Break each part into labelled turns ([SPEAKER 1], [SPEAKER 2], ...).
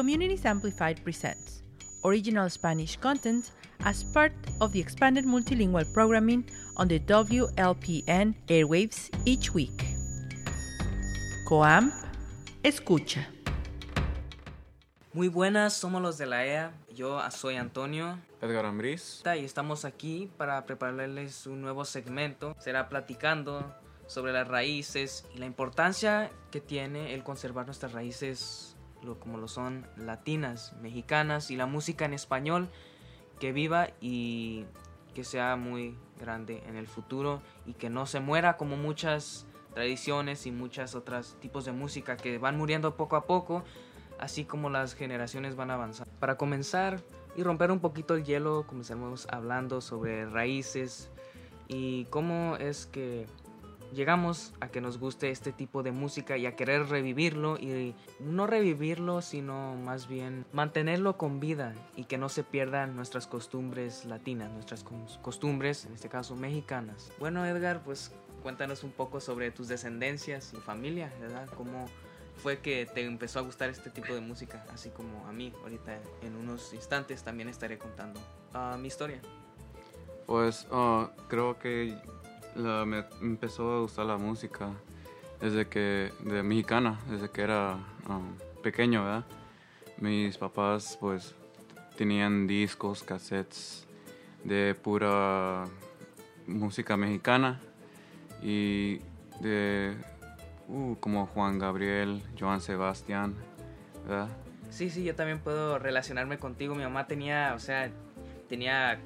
[SPEAKER 1] Communities Amplified presents original Spanish content as part of the expanded multilingual programming on the WLPN airwaves each week. Coam, escucha.
[SPEAKER 2] Muy buenas, somos los de la EA. Yo soy Antonio
[SPEAKER 3] Edgar Ambriz.
[SPEAKER 2] y estamos aquí para prepararles un nuevo segmento. Será platicando sobre las raíces y la importancia que tiene el conservar nuestras raíces como lo son latinas, mexicanas y la música en español que viva y que sea muy grande en el futuro y que no se muera como muchas tradiciones y muchas otras tipos de música que van muriendo poco a poco, así como las generaciones van avanzando. Para comenzar y romper un poquito el hielo, comenzaremos hablando sobre raíces y cómo es que llegamos a que nos guste este tipo de música y a querer revivirlo y no revivirlo sino más bien mantenerlo con vida y que no se pierdan nuestras costumbres latinas, nuestras cos- costumbres, en este caso mexicanas. Bueno Edgar, pues cuéntanos un poco sobre tus descendencias y familia, ¿verdad? ¿Cómo fue que te empezó a gustar este tipo de música? Así como a mí, ahorita en unos instantes también estaré contando ah, mi historia.
[SPEAKER 3] Pues ah, creo que la- me empezó a gustar la música desde que, de mexicana, desde que era ah, pequeño, ¿verdad? Mis papás pues tenían discos, cassettes de pura música mexicana y de uh, como Juan Gabriel, Joan Sebastián, ¿verdad?
[SPEAKER 2] Sí, sí, yo también puedo relacionarme contigo. Mi mamá tenía, o sea, tenía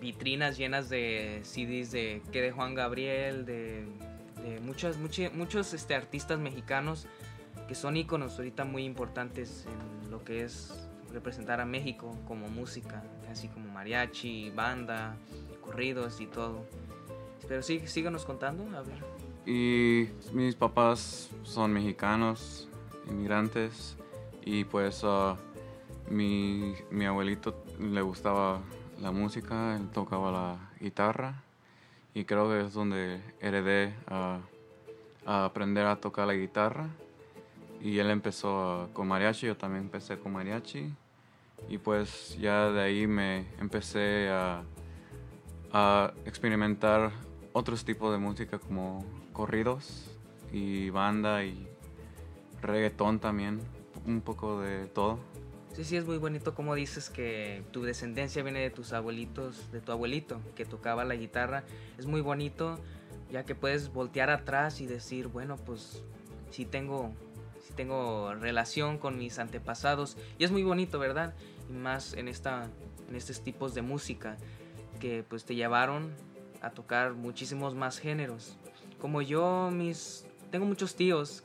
[SPEAKER 2] vitrinas llenas de CDs de que de Juan Gabriel, de, de muchos, muchi- muchos este, artistas mexicanos que son íconos ahorita muy importantes en lo que es representar a México como música, así como mariachi, banda, corridos y todo. Pero sí, síganos contando, a.
[SPEAKER 3] Y mis papás son mexicanos, inmigrantes, y pues ah, mi, mi abuelito le gustaba la música, él tocaba la guitarra, y creo que es donde heredé a, aprender a tocar la guitarra. Y él empezó con mariachi, yo también empecé con mariachi, y pues ya de ahí me empecé a, a experimentar otros tipos de música como corridos y banda y reggaetón también, un poco de todo.
[SPEAKER 2] Sí, sí, es muy bonito como dices que tu descendencia viene de tus abuelitos, de tu abuelito que tocaba la guitarra. Es muy bonito ya que puedes voltear atrás y decir, bueno, pues sí tengo, sí tengo relación con mis antepasados. Y es muy bonito, ¿verdad? Y más en, esta, en estos tipos de música que pues te llevaron a tocar muchísimos más géneros. Como yo, mis... Tengo muchos tíos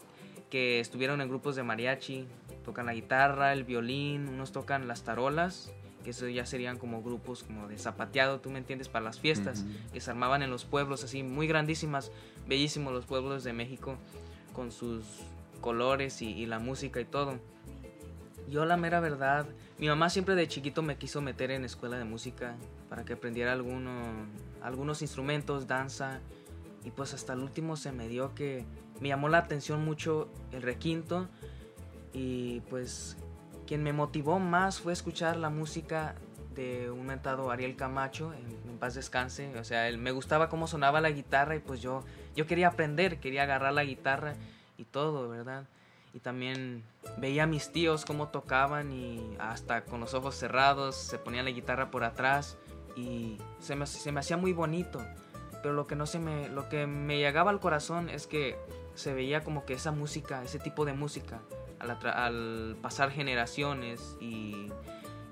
[SPEAKER 2] que estuvieron en grupos de mariachi, tocan la guitarra, el violín, unos tocan las tarolas, que eso ya serían como grupos como de zapateado, tú me entiendes, para las fiestas, que se armaban en los pueblos así, muy grandísimas, bellísimos los pueblos de México, con sus colores y, y la música y todo. Yo la mera verdad, mi mamá siempre de chiquito me quiso meter en escuela de música para que aprendiera alguno, algunos instrumentos, danza, y pues hasta el último se me dio que me llamó la atención mucho el requinto y pues quien me motivó más fue escuchar la música de un mentado Ariel Camacho, en, paz descanse, o sea, él, me gustaba cómo sonaba la guitarra y pues yo, yo quería aprender, quería agarrar la guitarra y todo, ¿verdad? Y también veía a mis tíos cómo tocaban y hasta con los ojos cerrados se ponían la guitarra por atrás y se me, se me hacía muy bonito. Pero lo que no se me, lo que me llegaba al corazón es que se veía como que esa música, ese tipo de música, al, al pasar generaciones y,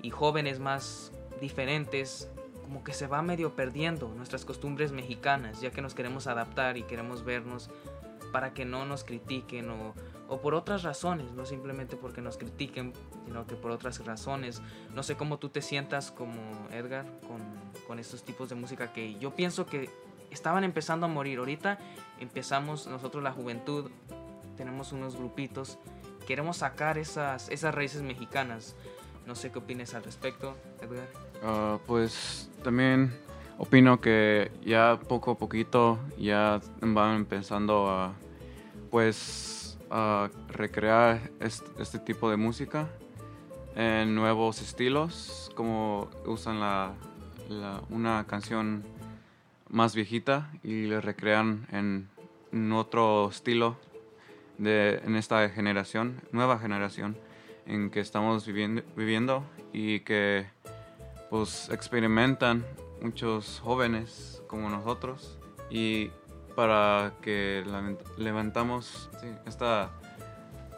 [SPEAKER 2] y jóvenes más diferentes, como que se va medio perdiendo nuestras costumbres mexicanas, ya que nos queremos adaptar y queremos vernos para que no nos critiquen o, o por otras razones, no simplemente porque nos critiquen, sino que por otras razones. No sé cómo tú te sientas como Edgar con, con estos tipos de música que yo pienso que estaban empezando a morir. Ahorita empezamos nosotros la juventud, tenemos unos grupitos, queremos sacar esas, esas raíces mexicanas. No sé qué opines al respecto, Edgar.
[SPEAKER 3] Ah, pues también opino que ya poco a poquito ya van empezando a pues a recrear este, tipo de música en nuevos estilos, como usan la, una canción más viejita y le recrean en, otro estilo de, en esta generación, nueva generación en que estamos viviendo, y que pues experimentan muchos jóvenes como nosotros. Y para que levantamos esta,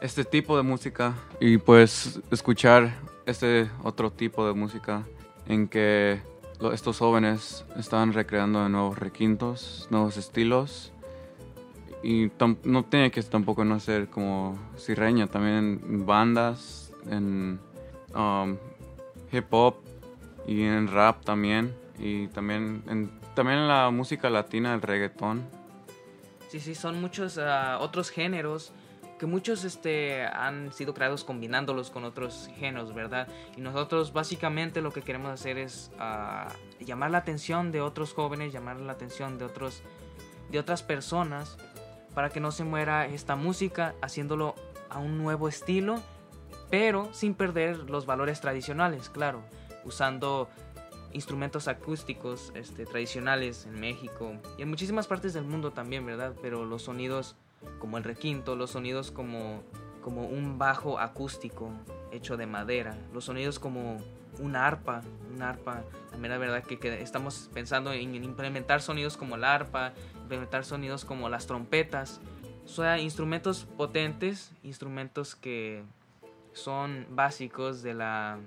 [SPEAKER 3] este tipo de música y pues escuchar este otro tipo de música en que estos jóvenes están recreando nuevos requintos, nuevos estilos y no tiene que tampoco no ser como sirreña, también bandas, en um, hip hop y en rap también y también en, también en la música latina, el reggaetón.
[SPEAKER 2] Sí, sí, son muchos ah, otros géneros que muchos este, han sido creados combinándolos con otros géneros, ¿verdad? Y nosotros básicamente lo que queremos hacer es ah, llamar la atención de otros jóvenes, llamar la atención de, otros, de otras personas para que no se muera esta música haciéndolo a un nuevo estilo, pero sin perder los valores tradicionales, claro, usando instrumentos acústicos este, tradicionales en México y en muchísimas partes del mundo también, ¿verdad? Pero los sonidos como el requinto, los sonidos como, como un bajo acústico hecho de madera, los sonidos como una arpa, una arpa, la verdad que, que, estamos pensando en implementar sonidos como la arpa, implementar sonidos como las trompetas, o sea, instrumentos potentes, instrumentos que son básicos de la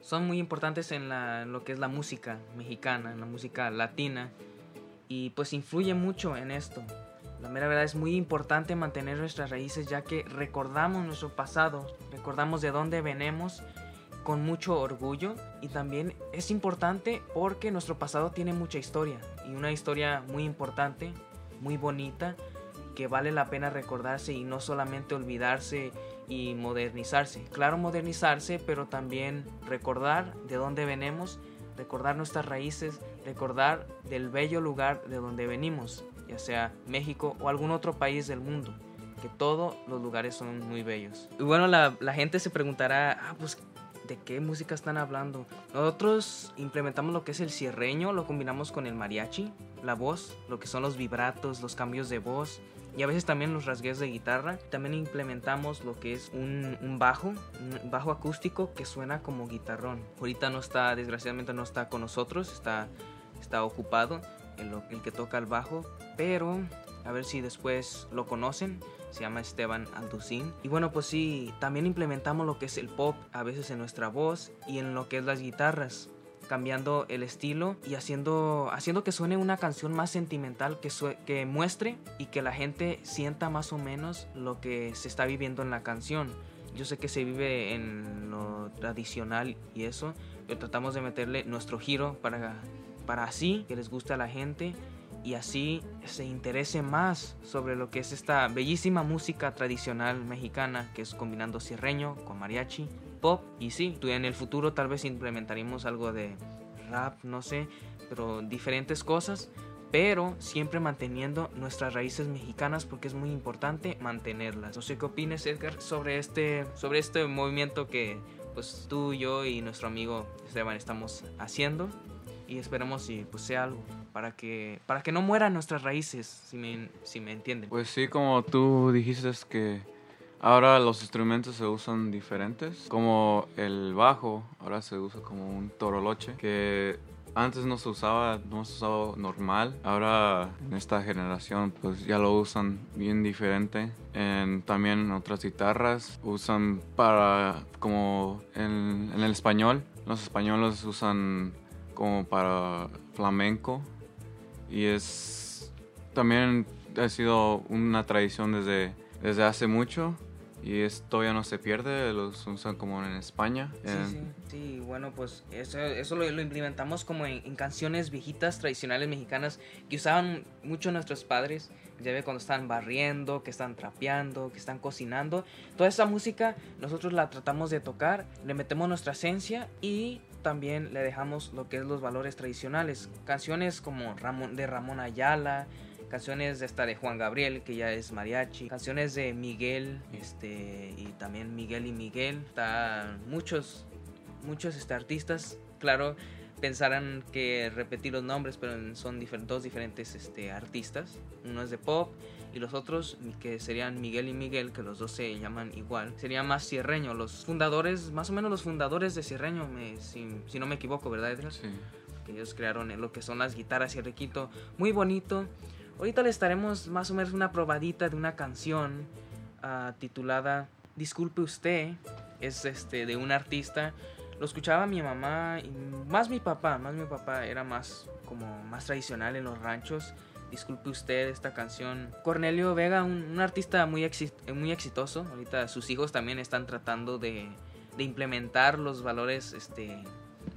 [SPEAKER 2] son muy importantes en, la, lo que es la música mexicana, en la música latina, y pues influye mucho en esto. La mera verdad es muy importante mantener nuestras raíces ya que recordamos nuestro pasado, recordamos de dónde venimos con mucho orgullo y también es importante porque nuestro pasado tiene mucha historia y una historia muy importante, muy bonita, que vale la pena recordarse y no solamente olvidarse y modernizarse. Claro, modernizarse, pero también recordar de dónde venimos, recordar nuestras raíces, recordar del bello lugar de donde venimos, ya sea México o algún otro país del mundo, que todos los lugares son muy bellos. Y bueno, la, gente se preguntará, ah, pues, ¿de qué música están hablando? Nosotros implementamos lo que es el cierreño, lo combinamos con el mariachi, la voz, lo que son los vibratos, los cambios de voz, y a veces también los rasgueos de guitarra. También implementamos lo que es un, bajo, un bajo acústico que suena como guitarrón. Ahorita no está, desgraciadamente no está con nosotros, está, está ocupado el, el que toca el bajo, pero a ver si después lo conocen. Se llama Esteban Alducín. Y bueno, pues sí, también implementamos lo que es el pop a veces en nuestra voz y en lo que es las guitarras cambiando el estilo y haciendo, haciendo que suene una canción más sentimental, que, que muestre y que la gente sienta más o menos lo que se está viviendo en la canción. Yo sé que se vive en lo tradicional y eso, pero tratamos de meterle nuestro giro para, para así que les guste a la gente y así se interese más sobre lo que es esta bellísima música tradicional mexicana que es combinando cierreño con mariachi pop y sí, en el futuro tal vez implementaremos algo de rap, no sé, pero diferentes cosas, pero siempre manteniendo nuestras raíces mexicanas porque es muy importante mantenerlas. No sé qué opinas Edgar sobre este sobre este movimiento que pues tú, yo y nuestro amigo Esteban estamos haciendo y esperamos si pues sea algo para que para que no mueran nuestras raíces, si me si me entienden.
[SPEAKER 3] Pues sí, como tú dijiste que Ahora los instrumentos se usan diferentes, como el bajo, ahora se usa como un toroloche, que antes no se usaba, no se usaba normal. Ahora en esta generación pues ya lo usan bien diferente. En, también otras guitarras usan para como en, en el español. Los españoles usan como para flamenco y es también ha sido una tradición desde, desde hace mucho y esto ya no se pierde, los usan como en España.
[SPEAKER 2] Sí, sí, sí, bueno, pues eso, eso lo, implementamos como en, canciones viejitas, tradicionales mexicanas, que usaban mucho nuestros padres, ya ve cuando están barriendo, que están trapeando, que están cocinando. Toda esa música nosotros la tratamos de tocar, le metemos nuestra esencia y también le dejamos lo que es los valores tradicionales. Canciones como Ramón, de Ramón Ayala, canciones de esta de Juan Gabriel, que ya es mariachi, canciones de Miguel, este, y también Miguel y Miguel, están muchos muchos este, artistas, claro, pensarán que repetir los nombres, pero son dos diferentes este, artistas. Uno es de pop y los otros, que serían Miguel y Miguel, que los dos se llaman igual, sería más Cierreño. Los fundadores, más o menos los fundadores de Cierreño, me, si, no me equivoco, ¿verdad, Edgar?
[SPEAKER 3] Sí.
[SPEAKER 2] Que ellos crearon lo que son las guitarras y requito. Muy bonito. Ahorita le estaremos más o menos una probadita de una canción uh, titulada Disculpe usted. Es este de un artista lo escuchaba mi mamá y más mi papá, más mi papá era más como más tradicional en los ranchos. Disculpe usted esta canción. Cornelio Vega, un, artista muy, muy exitoso. Ahorita sus hijos también están tratando de, de implementar los valores este,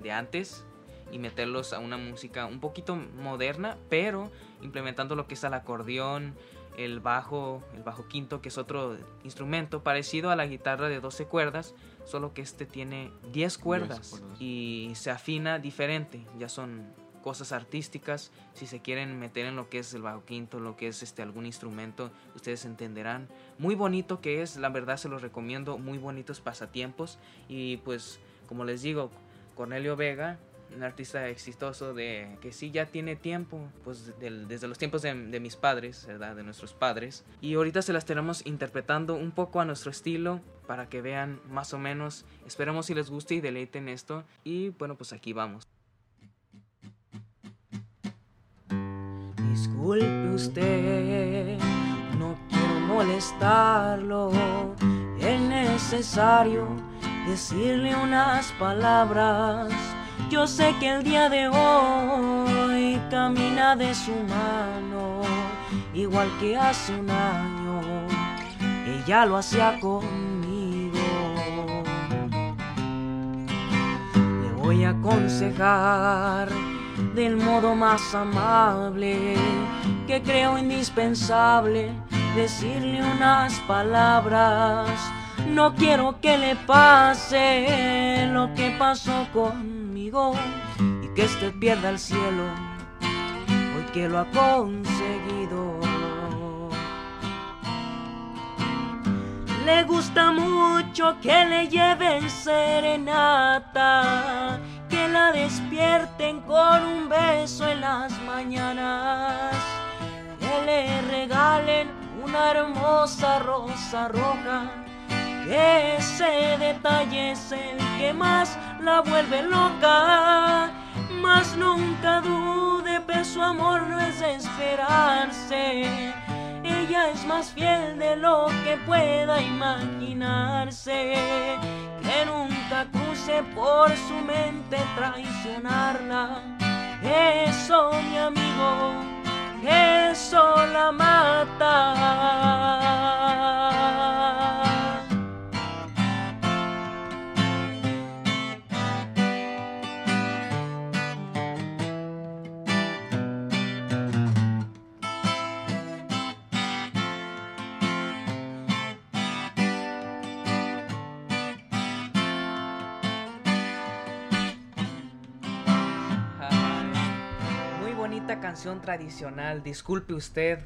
[SPEAKER 2] de antes y meterlos a una música un poquito moderna, pero implementando lo que es el acordeón, el bajo, el bajo quinto, que es otro instrumento parecido a la guitarra de 12 cuerdas, solo que este tiene 10 cuerdas, y se afina diferente, ya son cosas artísticas, si se quieren meter en lo que es el bajo quinto, lo que es este algún instrumento, ustedes entenderán. Muy bonito que es, la verdad se los recomiendo, muy bonitos pasatiempos y pues como les digo, Cornelio Vega un artista exitoso de que sí ya tiene tiempo, pues desde los tiempos de, mis padres, ¿verdad? De nuestros padres. Y ahorita se las tenemos interpretando un poco a nuestro estilo para que vean más o menos. Esperemos si les guste y deleiten esto. Y bueno, pues aquí vamos. Disculpe usted, no quiero molestarlo. Es necesario decirle unas palabras yo sé que el día de hoy camina de su mano, igual que hace un año, ella lo hacía conmigo. Le voy a aconsejar del modo más amable que creo indispensable decirle unas palabras. No quiero que le pase lo que pasó con y que este pierda el cielo hoy que lo ha conseguido. Le gusta mucho que le lleven serenata, que la despierten con un beso en las mañanas, que le regalen una hermosa rosa roja ese detalle es el que más la vuelve loca. Mas nunca dude, pero su amor no es esperarse. Es más fiel de lo que pueda imaginarse. Que nunca cruce por su mente traicionarla. Eso, mi amigo, eso la mata. Canción tradicional, disculpe usted,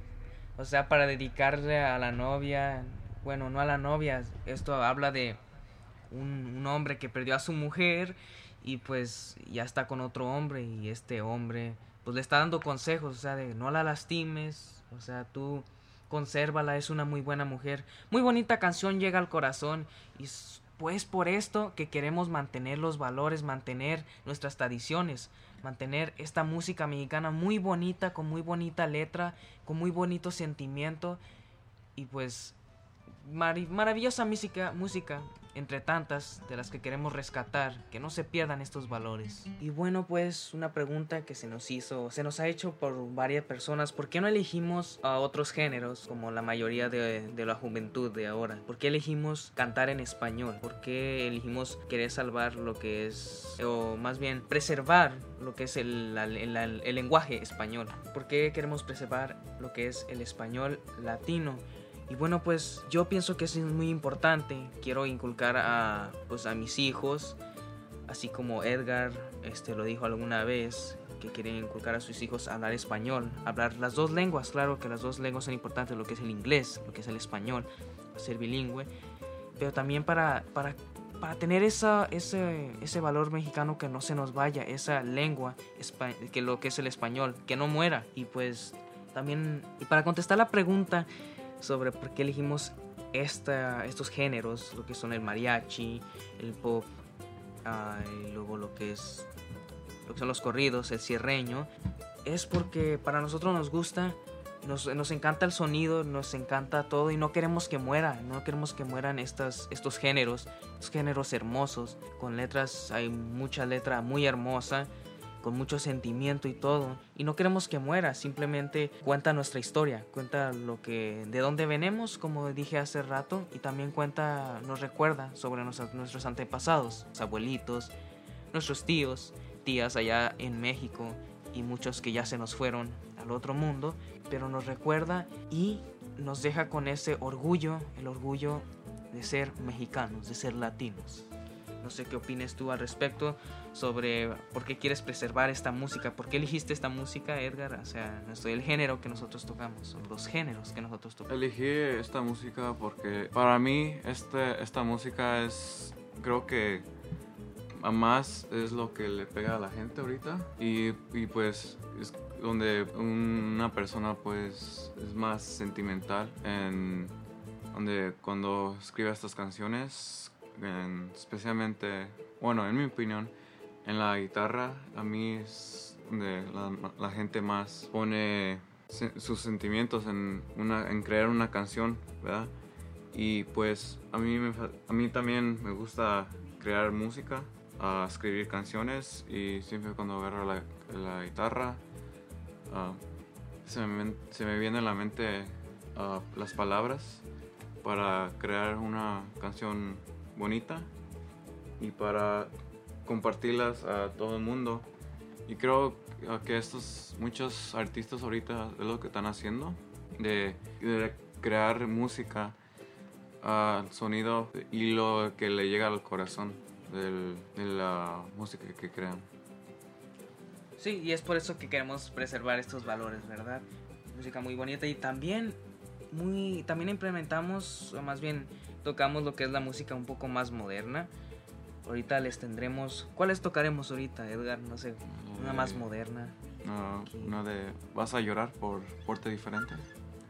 [SPEAKER 2] o sea, para dedicarle a la novia, bueno, no a la novia, esto habla de un, hombre que perdió a su mujer y pues ya está con otro hombre y este hombre pues le está dando consejos, o sea, de no la lastimes, o sea, tú consérvala, es una muy buena mujer. Muy bonita canción, llega al corazón y pues por esto que queremos mantener los valores, mantener nuestras tradiciones, mantener esta música mexicana muy bonita, con muy bonita letra, con muy bonito sentimiento. Y pues maravillosa música, música entre tantas de las que queremos rescatar, que no se pierdan estos valores. Y bueno, pues una pregunta que se nos hizo, se nos ha hecho por varias personas, ¿por qué no elegimos a otros géneros como la mayoría de, la juventud de ahora? ¿Por qué elegimos cantar en español? ¿Por qué elegimos querer salvar lo que es, o más bien preservar lo que es el, el lenguaje español? ¿Por qué queremos preservar lo que es el español latino? Y bueno, pues yo pienso que es muy importante. Quiero inculcar a, pues, a mis hijos, así como Edgar este, lo dijo alguna vez, que quieren inculcar a sus hijos a hablar español, hablar las dos lenguas. Claro que las dos lenguas son importantes, lo que es el inglés, lo que es el español, ser bilingüe. Pero también para, para para tener esa, ese, ese valor mexicano que no se nos vaya, esa lengua, que lo que es el español, que no muera. Y pues también, y para contestar la pregunta sobre por qué elegimos esta, estos géneros, lo que son el mariachi, el pop, ah, y luego lo que es lo que son los corridos, el cierreño, es porque para nosotros nos gusta nos, nos, encanta el sonido, nos encanta todo y no queremos que muera, no queremos que mueran estas, estos géneros, estos géneros hermosos, con letras, hay mucha letra muy hermosa, con mucho sentimiento y todo, y no queremos que muera, simplemente cuenta nuestra historia, cuenta lo que, de dónde venimos, como dije hace rato, y también cuenta, nos recuerda sobre nuestros, nuestros antepasados, abuelitos, nuestros tíos, tías allá en México, y muchos que ya se nos fueron al otro mundo, pero nos recuerda y nos deja con ese orgullo, el orgullo de ser mexicanos, de ser latinos. No sé qué opines tú al respecto sobre por qué quieres preservar esta música, por qué elegiste esta música, Edgar, o sea, el género que nosotros tocamos, los géneros que nosotros tocamos.
[SPEAKER 3] Elegí esta música porque para mí este, esta música es, creo que más es lo que le pega a la gente ahorita y, y pues es donde una persona pues es más sentimental en donde cuando escribe estas canciones especialmente bueno en mi opinión en la guitarra a mí es donde la, gente más pone sus sentimientos en, una, en crear una canción ¿verdad? y pues a mí, a mí también me gusta crear música escribir canciones y siempre cuando agarro la, guitarra uh, se, me, se, me, viene a la mente uh, las palabras para crear una canción bonita y para compartirlas a todo el mundo y creo que estos muchos artistas ahorita es lo que están haciendo de, crear música uh, sonido y lo que le llega al corazón del, de la música que crean.
[SPEAKER 2] Sí, y es por eso que queremos preservar estos valores, ¿verdad? Música muy bonita y también muy también implementamos o más bien tocamos lo que es la música un poco más moderna. Ahorita les tendremos ¿Cuáles tocaremos ahorita, Edgar? No sé, una más moderna.
[SPEAKER 3] No, una de ¿Vas a llorar por porte diferente?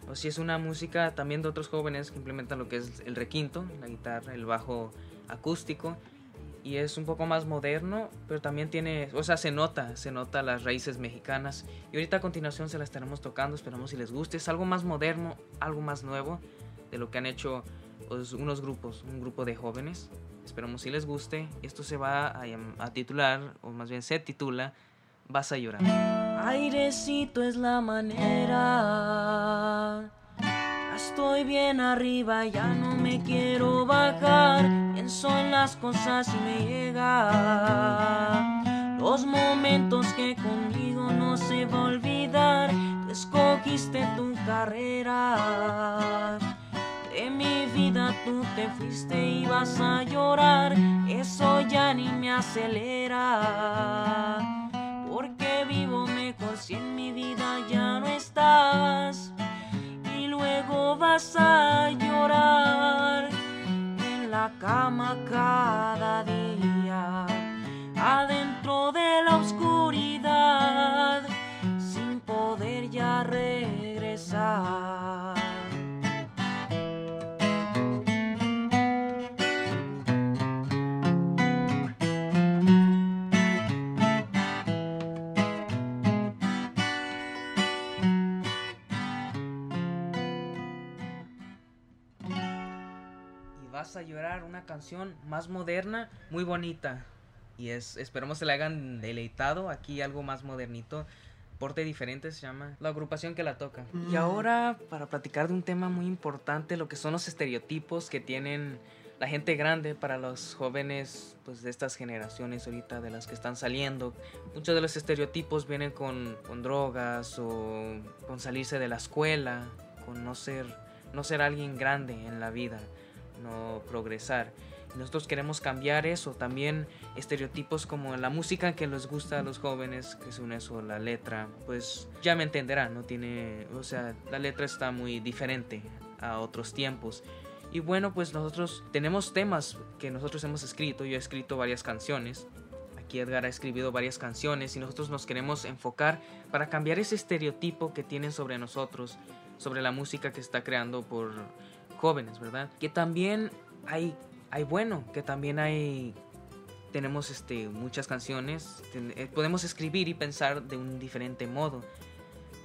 [SPEAKER 2] O si es una música también de otros jóvenes que implementan lo que es el requinto, la guitarra, el bajo acústico y es un poco más moderno, pero también tiene, o sea, se nota, se nota las raíces mexicanas. Y ahorita a continuación se las estaremos tocando, esperamos si les guste. Es algo más moderno, algo más nuevo de lo que han hecho unos grupos, un grupo de jóvenes. Esperamos si les guste. Esto se va a, a titular, o más bien se titula, Vas a llorar. Airecito es la manera Estoy bien arriba, ya no me quiero bajar. Pienso en las cosas y me llega. Los momentos que conmigo no se va a olvidar. Tú escogiste tu carrera. Tú te fuiste y vas a llorar. Eso ya ni me acelera. Porque vivo mejor si en mi vida ya no estás luego vas a llorar en la cama cada día, adentro de la oscuridad, sin poder ya regresar. A llorar, una canción más moderna, muy bonita. Y es, esperemos se la hayan deleitado. Aquí algo más modernito. Porte diferente se llama la agrupación que la toca. Y ahora, para platicar de un tema muy importante, lo que son los estereotipos que tienen la gente grande para los jóvenes pues de estas generaciones ahorita de las que están saliendo muchos de los estereotipos vienen con, con drogas o con salirse de la escuela con no ser no ser alguien grande en la vida no progresar. Nosotros queremos cambiar eso, también estereotipos como la música que les gusta a los jóvenes, que son eso, la letra, pues ya me entenderán, no tiene, o sea, la letra está muy diferente a otros tiempos. Y bueno, pues nosotros tenemos temas que nosotros hemos escrito. Yo he escrito varias canciones. Aquí Edgar ha escrito varias canciones y nosotros nos queremos enfocar para cambiar ese estereotipo que tienen sobre nosotros, sobre la música que está creando por jóvenes, ¿verdad? Que también hay, hay bueno, que también hay tenemos este, muchas canciones, eh, podemos escribir y pensar de un diferente modo.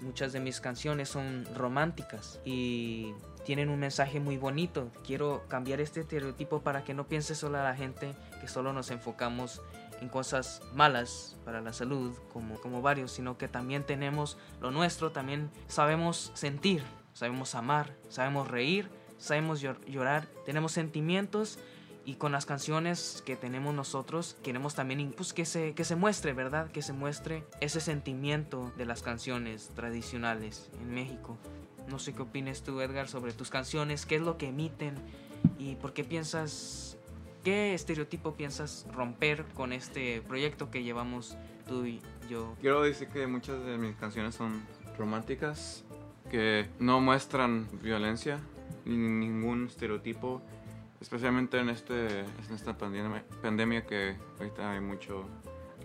[SPEAKER 2] Muchas de mis canciones son románticas y tienen un mensaje muy bonito. Quiero cambiar este estereotipo para que no piense solo a la gente que solo nos enfocamos en cosas malas para la salud, como, como varios, sino que también tenemos lo nuestro, también sabemos sentir, sabemos amar, sabemos reír, sabemos llorar, tenemos sentimientos y con las canciones que tenemos nosotros queremos también pues, que, se, que se muestre, ¿verdad? Que se muestre ese sentimiento de las canciones tradicionales en México. No sé qué opinas tú, Edgar, sobre tus canciones, qué es lo que emiten y por qué piensas, qué estereotipo piensas romper con este proyecto que llevamos tú y yo.
[SPEAKER 3] Quiero decir que muchas de mis canciones son románticas, que no muestran violencia ni ningún estereotipo especialmente en, este, en esta pandemia, pandemia que ahorita hay mucho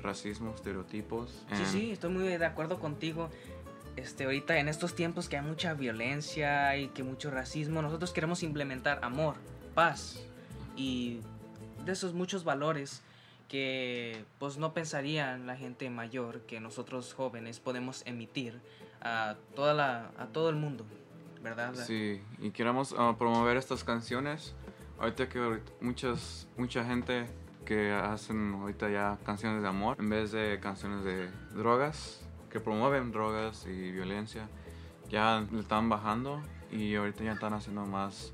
[SPEAKER 3] racismo, estereotipos.
[SPEAKER 2] Sí, sí, estoy muy de acuerdo contigo. Este, ahorita en estos tiempos que hay mucha violencia y que mucho racismo, nosotros queremos implementar amor, paz y de esos muchos valores que pues no pensarían la gente mayor que nosotros jóvenes podemos emitir a toda la a todo el mundo, ¿verdad?
[SPEAKER 3] Sí, y queremos ah, promover estas canciones Ahorita que muchas, mucha gente que hacen ahorita ya canciones de amor en vez de canciones de drogas, que promueven drogas y violencia, ya le están bajando y ahorita ya están haciendo más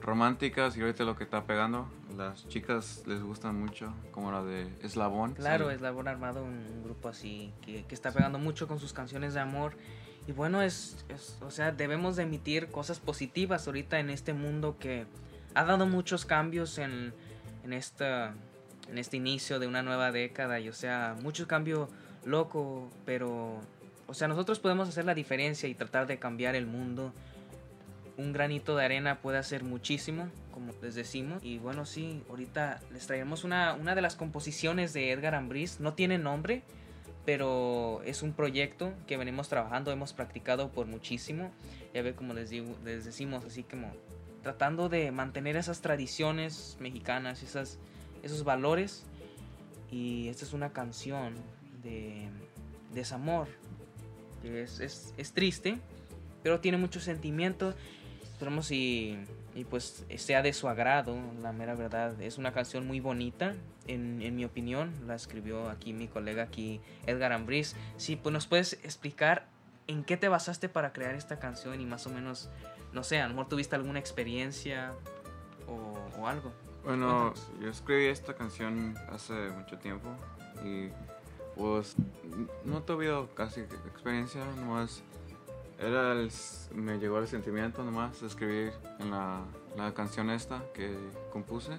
[SPEAKER 3] románticas y ahorita lo que está pegando, las chicas les gustan mucho, como la de Eslabón.
[SPEAKER 2] Claro, Eslabón Armado, un grupo así que, que, está pegando mucho con sus canciones de amor. Y bueno, es, es, o sea, debemos de emitir cosas positivas ahorita en este mundo que ha dado muchos cambios en, en, esta, en este inicio de una nueva década y o sea, mucho cambio loco, pero o sea, nosotros podemos hacer la diferencia y tratar de cambiar el mundo. Un granito de arena puede hacer muchísimo, como les decimos. Y bueno, sí, ahorita les traemos una, una de las composiciones de Edgar Ambris. No tiene nombre, pero es un proyecto que venimos trabajando, hemos practicado por muchísimo. Ya ve como les, digo, les decimos, así como tratando de mantener esas tradiciones mexicanas, esas, esos valores. Y esta es una canción de desamor. Es, es, es triste, pero tiene mucho sentimiento. Esperemos y, y, pues sea de su agrado, la mera verdad. Es una canción muy bonita, en, en mi opinión. La escribió aquí mi colega aquí, Edgar Ambris. Sí, pues nos puedes explicar en qué te basaste para crear esta canción y más o menos no sé, a lo mejor tuviste alguna experiencia o, algo.
[SPEAKER 3] Bueno, yo escribí esta canción hace mucho tiempo y pues no tuve casi experiencia, nomás era me llegó el sentimiento nomás de escribir en la, la canción esta que compuse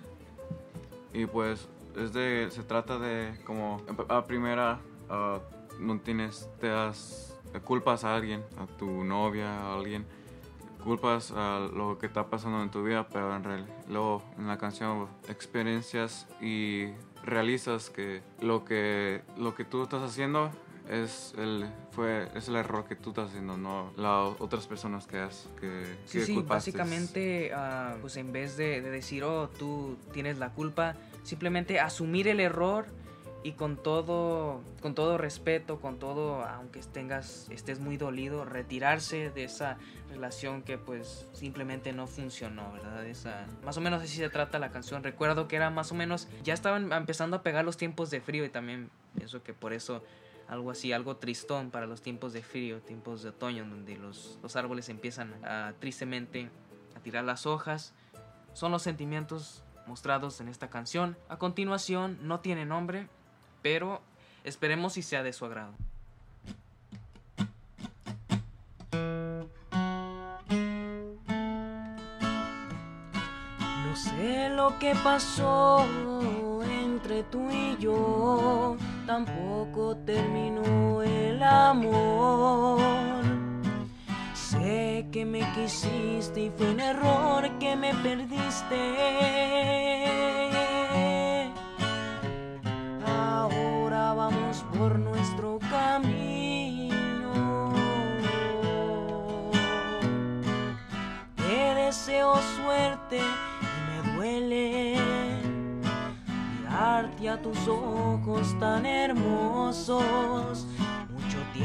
[SPEAKER 3] y pues es de, se trata de como a primera no tienes, te das culpas a alguien, a tu novia, a alguien culpas a lo que está pasando en tu vida, pero en realidad luego en la canción experiencias y realizas que lo que lo que tú estás haciendo es el fue es el error que tú estás haciendo no las otras personas que has que,
[SPEAKER 2] sí sí básicamente uh, pues en vez de, de decir oh tú tienes la culpa simplemente asumir el error y con todo con todo respeto con todo aunque tengas estés muy dolido retirarse de esa relación que pues simplemente no funcionó verdad esa más o menos así se trata la canción. Recuerdo que era más o menos ya estaban empezando a pegar los tiempos de frío y también pienso que por eso algo así algo tristón para los tiempos de frío tiempos de otoño donde los, los árboles empiezan tristemente a tirar las hojas. Son los sentimientos mostrados en esta canción a continuación no tiene nombre pero esperemos si sea de su agrado. No sé lo que pasó entre tú y yo, tampoco terminó el amor. Que me quisiste y fue un error que me perdiste. Ahora vamos por nuestro camino. Te deseo suerte y me duele mirarte a tus ojos tan hermosos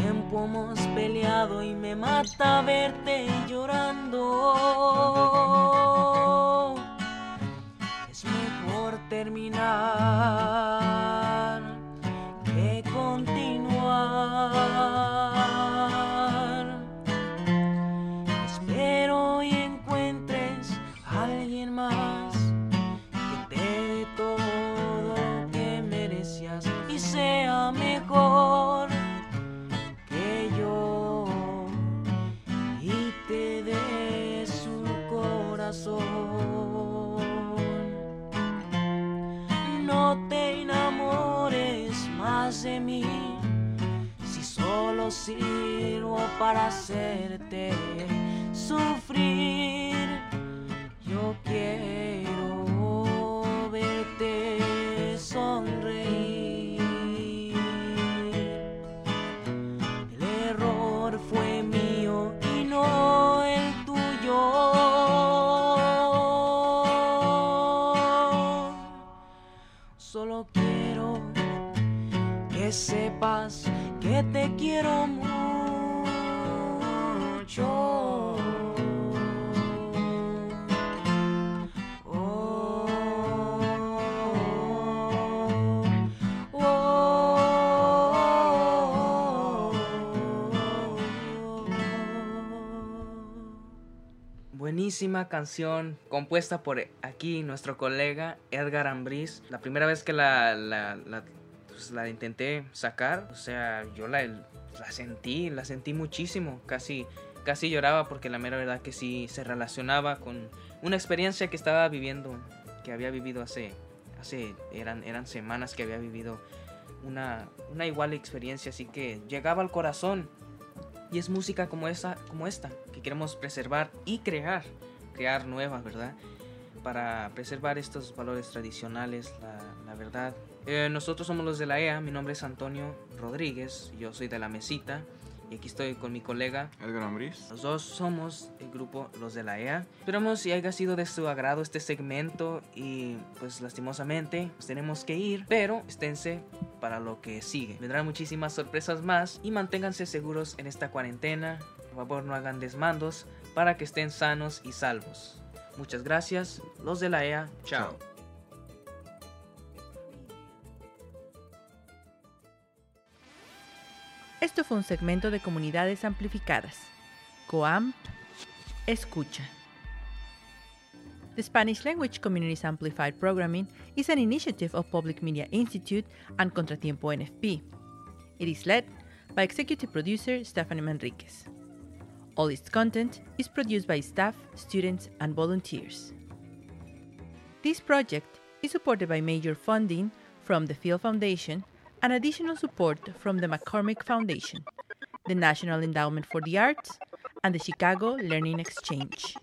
[SPEAKER 2] tiempo hemos peleado y me mata verte llorando. Es mejor terminar de mí si solo sirvo para hacerte sufrir. Yo quiero te quiero mucho. Oh, oh.
[SPEAKER 4] Buenísima canción compuesta por aquí nuestro colega Edgar Ambriz. La primera vez que la, pues, la intenté sacar, o sea, yo la, la sentí, la sentí muchísimo. Casi, casi lloraba porque la mera verdad que sí se relacionaba con una experiencia que estaba viviendo, que había vivido hace, hace eran, eran semanas que había vivido una, una igual experiencia, así que llegaba al corazón. Y es música como esa, como esta, que queremos preservar y crear, crear nuevas, ¿verdad? Para preservar estos valores tradicionales, la, la verdad. Eh, nosotros somos los de la EA, mi nombre es Antonio Rodríguez, yo soy de la Mesita y aquí estoy con mi colega.
[SPEAKER 3] Edgar Ambriz.
[SPEAKER 4] Los dos somos el grupo Los de la EA. Esperamos si haya sido de su agrado este segmento y pues lastimosamente nos tenemos que ir, pero esténse para lo que sigue. Vendrán muchísimas sorpresas más y manténganse seguros en esta cuarentena. Por favor no hagan desmandos para que estén sanos y salvos. Muchas gracias. Los de la EA. Chao.
[SPEAKER 1] Esto fue un segmento de Comunidades Amplificadas. COAMP Escucha. The Spanish Language Communities Amplified Programming is an initiative of Public Media Institute and Contratiempo NFP. It is led by executive producer Stephanie Manriquez. All its content is produced by staff, students, and volunteers. This project is supported by major funding from the Field Foundation and additional support from the McCormick Foundation, the National Endowment for the Arts, and the Chicago Learning Exchange.